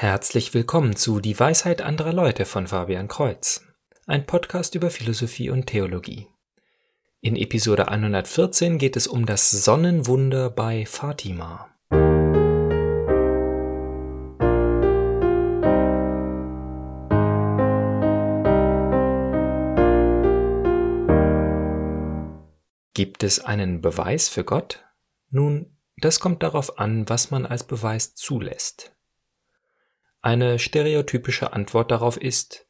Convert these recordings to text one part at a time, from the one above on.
Herzlich willkommen zu Die Weisheit anderer Leute von Fabian Kreuz, ein Podcast über Philosophie und Theologie. In Episode 114 geht es um das Sonnenwunder bei Fatima. Gibt es einen Beweis für Gott? Nun, das kommt darauf an, was man als Beweis zulässt. Eine stereotypische Antwort darauf ist,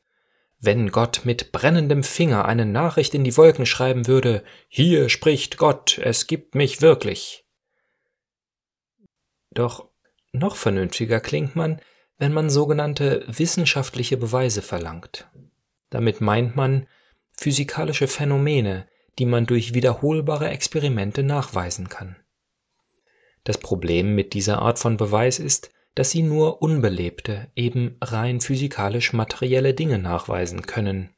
wenn Gott mit brennendem Finger eine Nachricht in die Wolken schreiben würde, hier spricht Gott, es gibt mich wirklich. Doch noch vernünftiger klingt man, wenn man sogenannte wissenschaftliche Beweise verlangt. Damit meint man physikalische Phänomene, die man durch wiederholbare Experimente nachweisen kann. Das Problem mit dieser Art von Beweis ist, dass sie nur unbelebte, eben rein physikalisch materielle Dinge nachweisen können.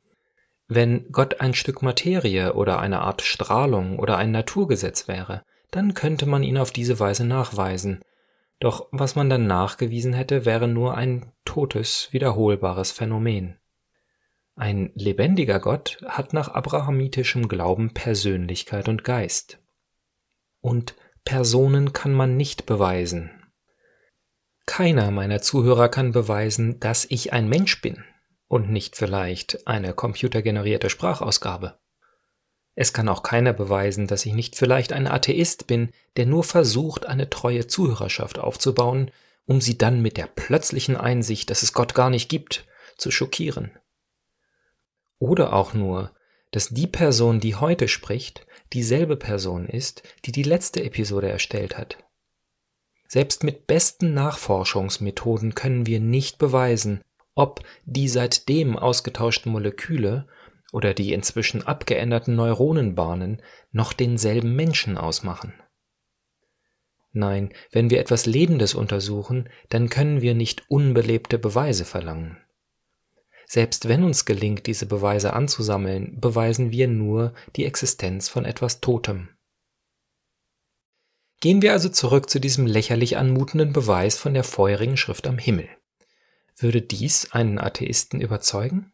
Wenn Gott ein Stück Materie oder eine Art Strahlung oder ein Naturgesetz wäre, dann könnte man ihn auf diese Weise nachweisen, doch was man dann nachgewiesen hätte, wäre nur ein totes, wiederholbares Phänomen. Ein lebendiger Gott hat nach abrahamitischem Glauben Persönlichkeit und Geist. Und Personen kann man nicht beweisen, keiner meiner Zuhörer kann beweisen, dass ich ein Mensch bin und nicht vielleicht eine computergenerierte Sprachausgabe. Es kann auch keiner beweisen, dass ich nicht vielleicht ein Atheist bin, der nur versucht, eine treue Zuhörerschaft aufzubauen, um sie dann mit der plötzlichen Einsicht, dass es Gott gar nicht gibt, zu schockieren. Oder auch nur, dass die Person, die heute spricht, dieselbe Person ist, die die letzte Episode erstellt hat. Selbst mit besten Nachforschungsmethoden können wir nicht beweisen, ob die seitdem ausgetauschten Moleküle oder die inzwischen abgeänderten Neuronenbahnen noch denselben Menschen ausmachen. Nein, wenn wir etwas Lebendes untersuchen, dann können wir nicht unbelebte Beweise verlangen. Selbst wenn uns gelingt, diese Beweise anzusammeln, beweisen wir nur die Existenz von etwas Totem. Gehen wir also zurück zu diesem lächerlich anmutenden Beweis von der feurigen Schrift am Himmel. Würde dies einen Atheisten überzeugen?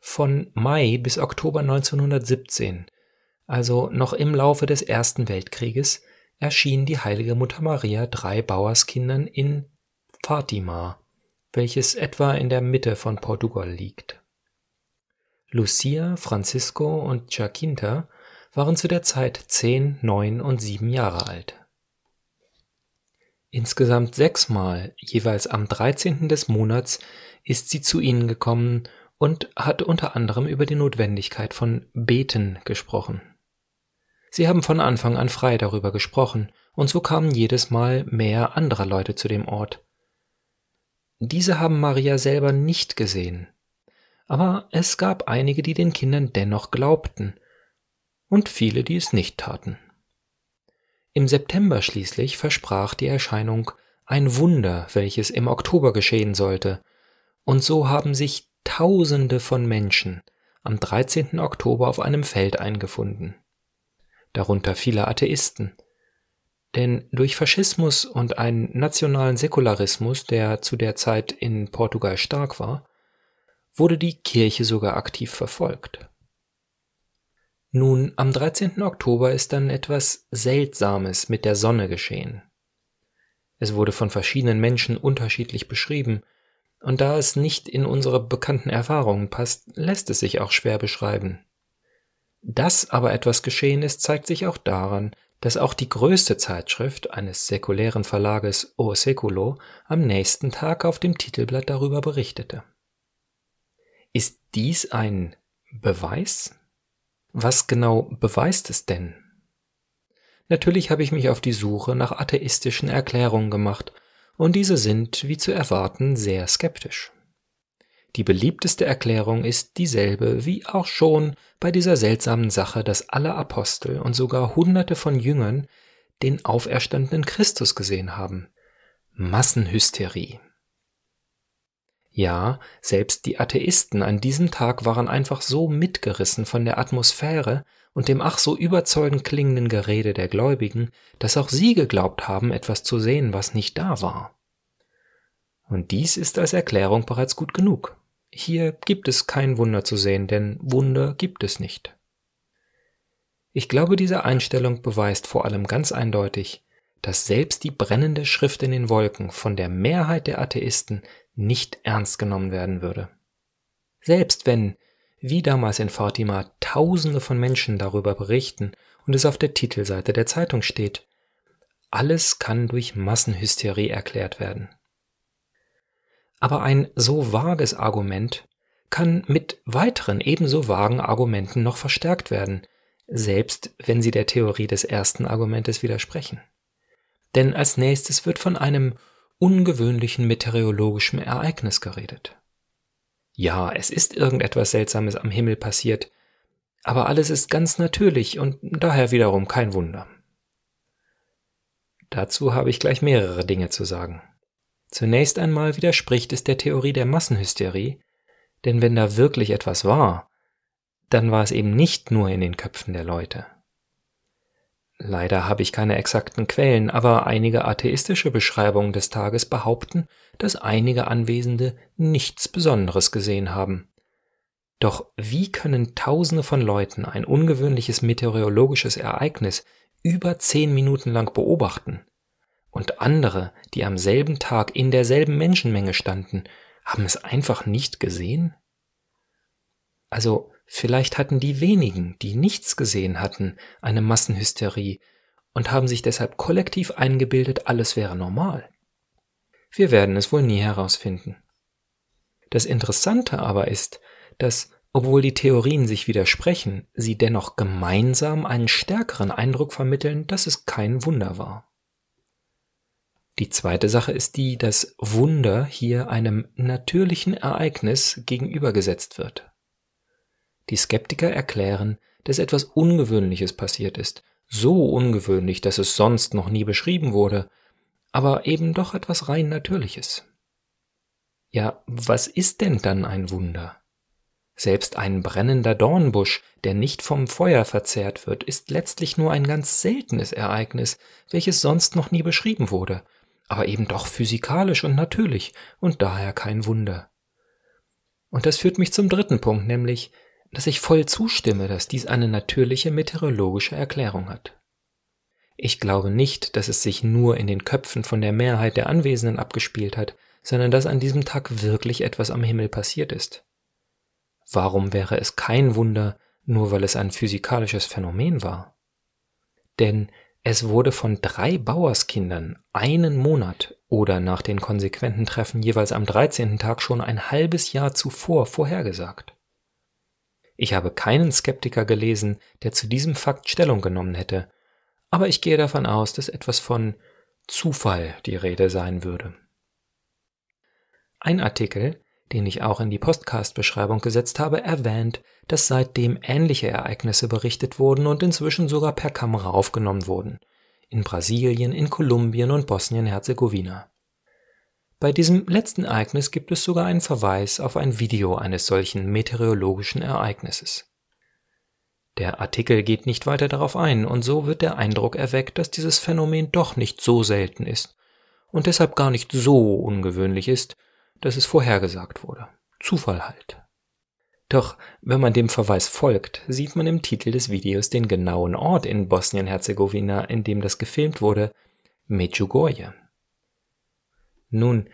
Von Mai bis Oktober 1917, also noch im Laufe des Ersten Weltkrieges, erschien die heilige Mutter Maria drei Bauerskindern in Fatima, welches etwa in der Mitte von Portugal liegt. Lucia, Francisco und Jacinta waren zu der Zeit zehn, neun und sieben Jahre alt. Insgesamt sechsmal, jeweils am 13. des Monats, ist sie zu ihnen gekommen und hat unter anderem über die Notwendigkeit von Beten gesprochen. Sie haben von Anfang an frei darüber gesprochen, und so kamen jedes Mal mehr andere Leute zu dem Ort. Diese haben Maria selber nicht gesehen, aber es gab einige, die den Kindern dennoch glaubten und viele, die es nicht taten. Im September schließlich versprach die Erscheinung ein Wunder, welches im Oktober geschehen sollte, und so haben sich Tausende von Menschen am 13. Oktober auf einem Feld eingefunden, darunter viele Atheisten, denn durch Faschismus und einen nationalen Säkularismus, der zu der Zeit in Portugal stark war, wurde die Kirche sogar aktiv verfolgt. Nun, am 13. Oktober ist dann etwas Seltsames mit der Sonne geschehen. Es wurde von verschiedenen Menschen unterschiedlich beschrieben, und da es nicht in unsere bekannten Erfahrungen passt, lässt es sich auch schwer beschreiben. Dass aber etwas geschehen ist, zeigt sich auch daran, dass auch die größte Zeitschrift eines säkulären Verlages O Seculo am nächsten Tag auf dem Titelblatt darüber berichtete. Ist dies ein Beweis? Was genau beweist es denn? Natürlich habe ich mich auf die Suche nach atheistischen Erklärungen gemacht, und diese sind, wie zu erwarten, sehr skeptisch. Die beliebteste Erklärung ist dieselbe wie auch schon bei dieser seltsamen Sache, dass alle Apostel und sogar Hunderte von Jüngern den auferstandenen Christus gesehen haben. Massenhysterie. Ja, selbst die Atheisten an diesem Tag waren einfach so mitgerissen von der Atmosphäre und dem ach so überzeugend klingenden Gerede der Gläubigen, dass auch sie geglaubt haben, etwas zu sehen, was nicht da war. Und dies ist als Erklärung bereits gut genug. Hier gibt es kein Wunder zu sehen, denn Wunder gibt es nicht. Ich glaube, diese Einstellung beweist vor allem ganz eindeutig, dass selbst die brennende Schrift in den Wolken von der Mehrheit der Atheisten nicht ernst genommen werden würde. Selbst wenn, wie damals in Fatima, Tausende von Menschen darüber berichten und es auf der Titelseite der Zeitung steht, alles kann durch Massenhysterie erklärt werden. Aber ein so vages Argument kann mit weiteren ebenso vagen Argumenten noch verstärkt werden, selbst wenn sie der Theorie des ersten Argumentes widersprechen. Denn als nächstes wird von einem ungewöhnlichen meteorologischen Ereignis geredet. Ja, es ist irgendetwas Seltsames am Himmel passiert, aber alles ist ganz natürlich und daher wiederum kein Wunder. Dazu habe ich gleich mehrere Dinge zu sagen. Zunächst einmal widerspricht es der Theorie der Massenhysterie, denn wenn da wirklich etwas war, dann war es eben nicht nur in den Köpfen der Leute. Leider habe ich keine exakten Quellen, aber einige atheistische Beschreibungen des Tages behaupten, dass einige Anwesende nichts Besonderes gesehen haben. Doch wie können Tausende von Leuten ein ungewöhnliches meteorologisches Ereignis über zehn Minuten lang beobachten? und andere, die am selben Tag in derselben Menschenmenge standen, haben es einfach nicht gesehen? Also vielleicht hatten die wenigen, die nichts gesehen hatten, eine Massenhysterie und haben sich deshalb kollektiv eingebildet, alles wäre normal. Wir werden es wohl nie herausfinden. Das Interessante aber ist, dass, obwohl die Theorien sich widersprechen, sie dennoch gemeinsam einen stärkeren Eindruck vermitteln, dass es kein Wunder war. Die zweite Sache ist die, dass Wunder hier einem natürlichen Ereignis gegenübergesetzt wird. Die Skeptiker erklären, dass etwas Ungewöhnliches passiert ist, so ungewöhnlich, dass es sonst noch nie beschrieben wurde, aber eben doch etwas rein Natürliches. Ja, was ist denn dann ein Wunder? Selbst ein brennender Dornbusch, der nicht vom Feuer verzehrt wird, ist letztlich nur ein ganz seltenes Ereignis, welches sonst noch nie beschrieben wurde aber eben doch physikalisch und natürlich und daher kein Wunder. Und das führt mich zum dritten Punkt, nämlich, dass ich voll zustimme, dass dies eine natürliche meteorologische Erklärung hat. Ich glaube nicht, dass es sich nur in den Köpfen von der Mehrheit der Anwesenden abgespielt hat, sondern dass an diesem Tag wirklich etwas am Himmel passiert ist. Warum wäre es kein Wunder, nur weil es ein physikalisches Phänomen war? Denn es wurde von drei Bauerskindern einen Monat oder nach den konsequenten Treffen jeweils am 13. Tag schon ein halbes Jahr zuvor vorhergesagt. Ich habe keinen Skeptiker gelesen, der zu diesem Fakt Stellung genommen hätte, aber ich gehe davon aus, dass etwas von Zufall die Rede sein würde. Ein Artikel, den ich auch in die Postcast-Beschreibung gesetzt habe, erwähnt, dass seitdem ähnliche Ereignisse berichtet wurden und inzwischen sogar per Kamera aufgenommen wurden. In Brasilien, in Kolumbien und Bosnien-Herzegowina. Bei diesem letzten Ereignis gibt es sogar einen Verweis auf ein Video eines solchen meteorologischen Ereignisses. Der Artikel geht nicht weiter darauf ein, und so wird der Eindruck erweckt, dass dieses Phänomen doch nicht so selten ist und deshalb gar nicht so ungewöhnlich ist, dass es vorhergesagt wurde. Zufall halt. Doch wenn man dem Verweis folgt, sieht man im Titel des Videos den genauen Ort in Bosnien-Herzegowina, in dem das gefilmt wurde, Medjugorje. Nun,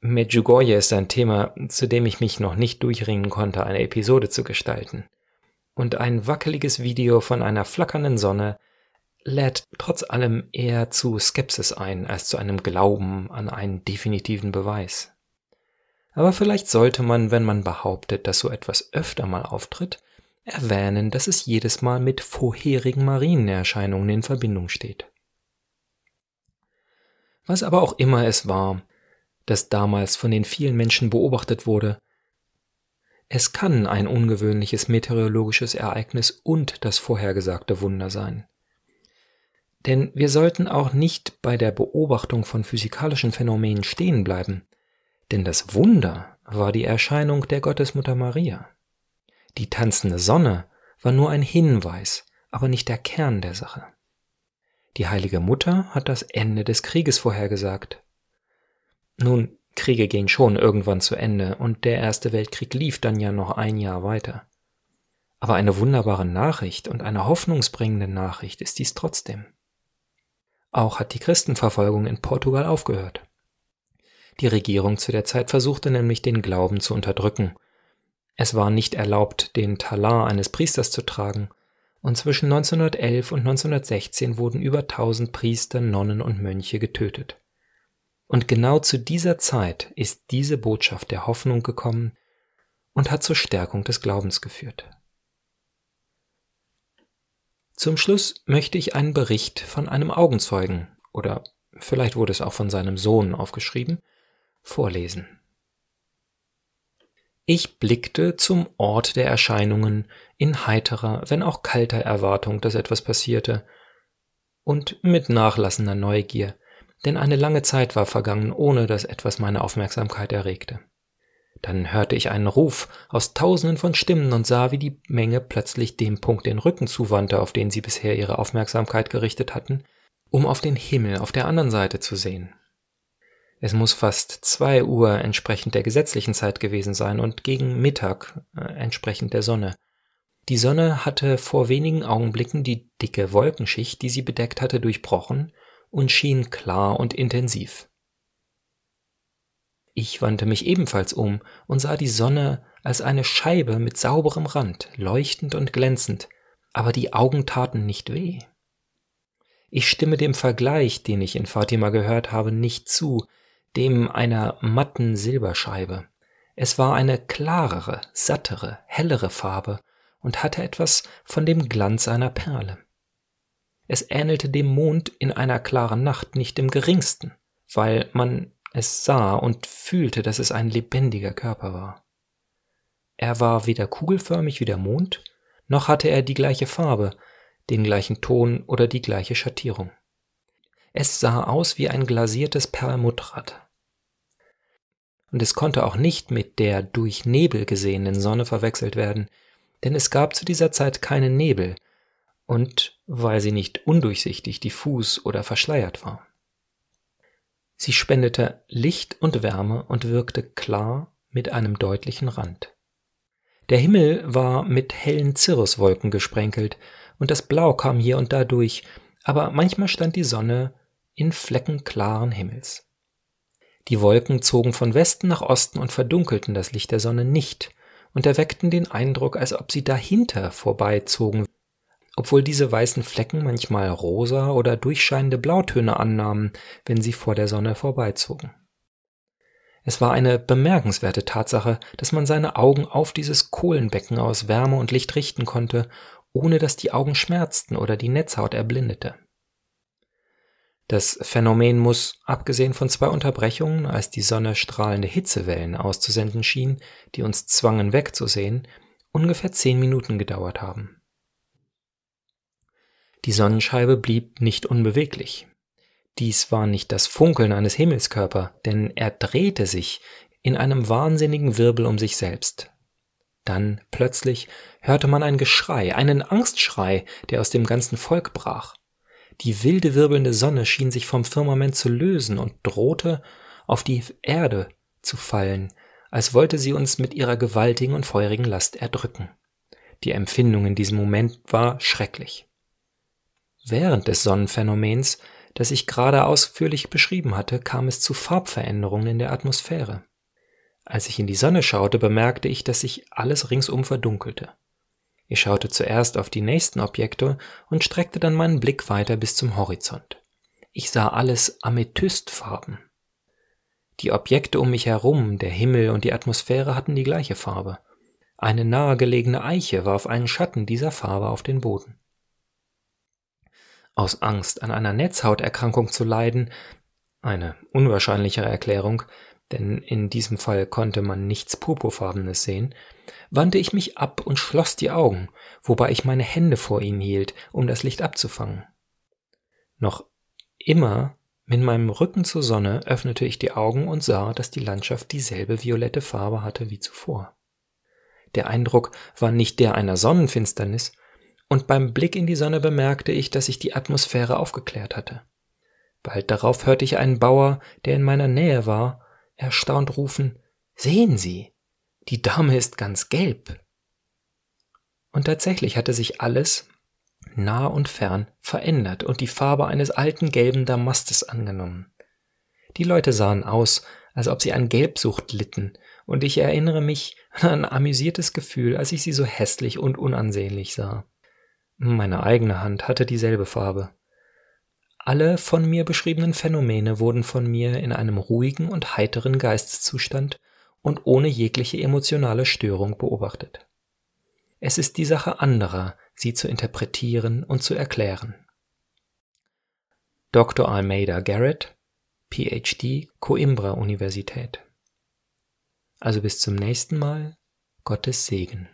Medjugorje ist ein Thema, zu dem ich mich noch nicht durchringen konnte, eine Episode zu gestalten. Und ein wackeliges Video von einer flackernden Sonne lädt trotz allem eher zu Skepsis ein als zu einem Glauben an einen definitiven Beweis. Aber vielleicht sollte man, wenn man behauptet, dass so etwas öfter mal auftritt, erwähnen, dass es jedes Mal mit vorherigen Marienerscheinungen in Verbindung steht. Was aber auch immer es war, das damals von den vielen Menschen beobachtet wurde, es kann ein ungewöhnliches meteorologisches Ereignis und das vorhergesagte Wunder sein. Denn wir sollten auch nicht bei der Beobachtung von physikalischen Phänomenen stehen bleiben, denn das Wunder war die Erscheinung der Gottesmutter Maria. Die tanzende Sonne war nur ein Hinweis, aber nicht der Kern der Sache. Die heilige Mutter hat das Ende des Krieges vorhergesagt. Nun, Kriege gehen schon irgendwann zu Ende, und der Erste Weltkrieg lief dann ja noch ein Jahr weiter. Aber eine wunderbare Nachricht und eine hoffnungsbringende Nachricht ist dies trotzdem. Auch hat die Christenverfolgung in Portugal aufgehört. Die Regierung zu der Zeit versuchte nämlich den Glauben zu unterdrücken. Es war nicht erlaubt, den Talar eines Priesters zu tragen, und zwischen 1911 und 1916 wurden über 1000 Priester, Nonnen und Mönche getötet. Und genau zu dieser Zeit ist diese Botschaft der Hoffnung gekommen und hat zur Stärkung des Glaubens geführt. Zum Schluss möchte ich einen Bericht von einem Augenzeugen, oder vielleicht wurde es auch von seinem Sohn aufgeschrieben, vorlesen. Ich blickte zum Ort der Erscheinungen in heiterer, wenn auch kalter Erwartung, dass etwas passierte, und mit nachlassender Neugier, denn eine lange Zeit war vergangen, ohne dass etwas meine Aufmerksamkeit erregte. Dann hörte ich einen Ruf aus tausenden von Stimmen und sah, wie die Menge plötzlich dem Punkt den Rücken zuwandte, auf den sie bisher ihre Aufmerksamkeit gerichtet hatten, um auf den Himmel auf der anderen Seite zu sehen. Es muss fast zwei Uhr entsprechend der gesetzlichen Zeit gewesen sein und gegen Mittag äh, entsprechend der Sonne. Die Sonne hatte vor wenigen Augenblicken die dicke Wolkenschicht, die sie bedeckt hatte, durchbrochen und schien klar und intensiv. Ich wandte mich ebenfalls um und sah die Sonne als eine Scheibe mit sauberem Rand, leuchtend und glänzend, aber die Augen taten nicht weh. Ich stimme dem Vergleich, den ich in Fatima gehört habe, nicht zu, dem einer matten Silberscheibe. Es war eine klarere, sattere, hellere Farbe und hatte etwas von dem Glanz einer Perle. Es ähnelte dem Mond in einer klaren Nacht nicht im geringsten, weil man es sah und fühlte, dass es ein lebendiger Körper war. Er war weder kugelförmig wie der Mond, noch hatte er die gleiche Farbe, den gleichen Ton oder die gleiche Schattierung. Es sah aus wie ein glasiertes Perlmuttrad. Und es konnte auch nicht mit der durch Nebel gesehenen Sonne verwechselt werden, denn es gab zu dieser Zeit keinen Nebel, und weil sie nicht undurchsichtig, diffus oder verschleiert war. Sie spendete Licht und Wärme und wirkte klar mit einem deutlichen Rand. Der Himmel war mit hellen Cirruswolken gesprenkelt, und das Blau kam hier und da durch, aber manchmal stand die Sonne in Flecken klaren Himmels. Die Wolken zogen von Westen nach Osten und verdunkelten das Licht der Sonne nicht und erweckten den Eindruck, als ob sie dahinter vorbeizogen obwohl diese weißen Flecken manchmal rosa oder durchscheinende Blautöne annahmen, wenn sie vor der Sonne vorbeizogen. Es war eine bemerkenswerte Tatsache, dass man seine Augen auf dieses Kohlenbecken aus Wärme und Licht richten konnte, ohne dass die Augen schmerzten oder die Netzhaut erblindete. Das Phänomen muss, abgesehen von zwei Unterbrechungen, als die Sonne strahlende Hitzewellen auszusenden schien, die uns zwangen wegzusehen, ungefähr zehn Minuten gedauert haben. Die Sonnenscheibe blieb nicht unbeweglich. Dies war nicht das Funkeln eines Himmelskörper, denn er drehte sich in einem wahnsinnigen Wirbel um sich selbst. Dann plötzlich hörte man ein Geschrei, einen Angstschrei, der aus dem ganzen Volk brach. Die wilde wirbelnde Sonne schien sich vom Firmament zu lösen und drohte auf die Erde zu fallen, als wollte sie uns mit ihrer gewaltigen und feurigen Last erdrücken. Die Empfindung in diesem Moment war schrecklich. Während des Sonnenphänomens, das ich gerade ausführlich beschrieben hatte, kam es zu Farbveränderungen in der Atmosphäre. Als ich in die Sonne schaute, bemerkte ich, dass sich alles ringsum verdunkelte. Ich schaute zuerst auf die nächsten Objekte und streckte dann meinen Blick weiter bis zum Horizont. Ich sah alles Amethystfarben. Die Objekte um mich herum, der Himmel und die Atmosphäre hatten die gleiche Farbe. Eine nahegelegene Eiche warf einen Schatten dieser Farbe auf den Boden. Aus Angst, an einer Netzhauterkrankung zu leiden, eine unwahrscheinlichere Erklärung, denn in diesem Fall konnte man nichts Purpurfarbenes sehen, wandte ich mich ab und schloss die Augen, wobei ich meine Hände vor ihnen hielt, um das Licht abzufangen. Noch immer mit meinem Rücken zur Sonne öffnete ich die Augen und sah, dass die Landschaft dieselbe violette Farbe hatte wie zuvor. Der Eindruck war nicht der einer Sonnenfinsternis, und beim Blick in die Sonne bemerkte ich, dass sich die Atmosphäre aufgeklärt hatte. Bald darauf hörte ich einen Bauer, der in meiner Nähe war, erstaunt rufen, Sehen Sie, die Dame ist ganz gelb. Und tatsächlich hatte sich alles, nah und fern, verändert und die Farbe eines alten gelben Damastes angenommen. Die Leute sahen aus, als ob sie an Gelbsucht litten, und ich erinnere mich an ein amüsiertes Gefühl, als ich sie so hässlich und unansehnlich sah. Meine eigene Hand hatte dieselbe Farbe. Alle von mir beschriebenen Phänomene wurden von mir in einem ruhigen und heiteren Geisteszustand und ohne jegliche emotionale Störung beobachtet. Es ist die Sache anderer, sie zu interpretieren und zu erklären. Dr. Almeida Garrett, PhD, Coimbra Universität. Also bis zum nächsten Mal, Gottes Segen.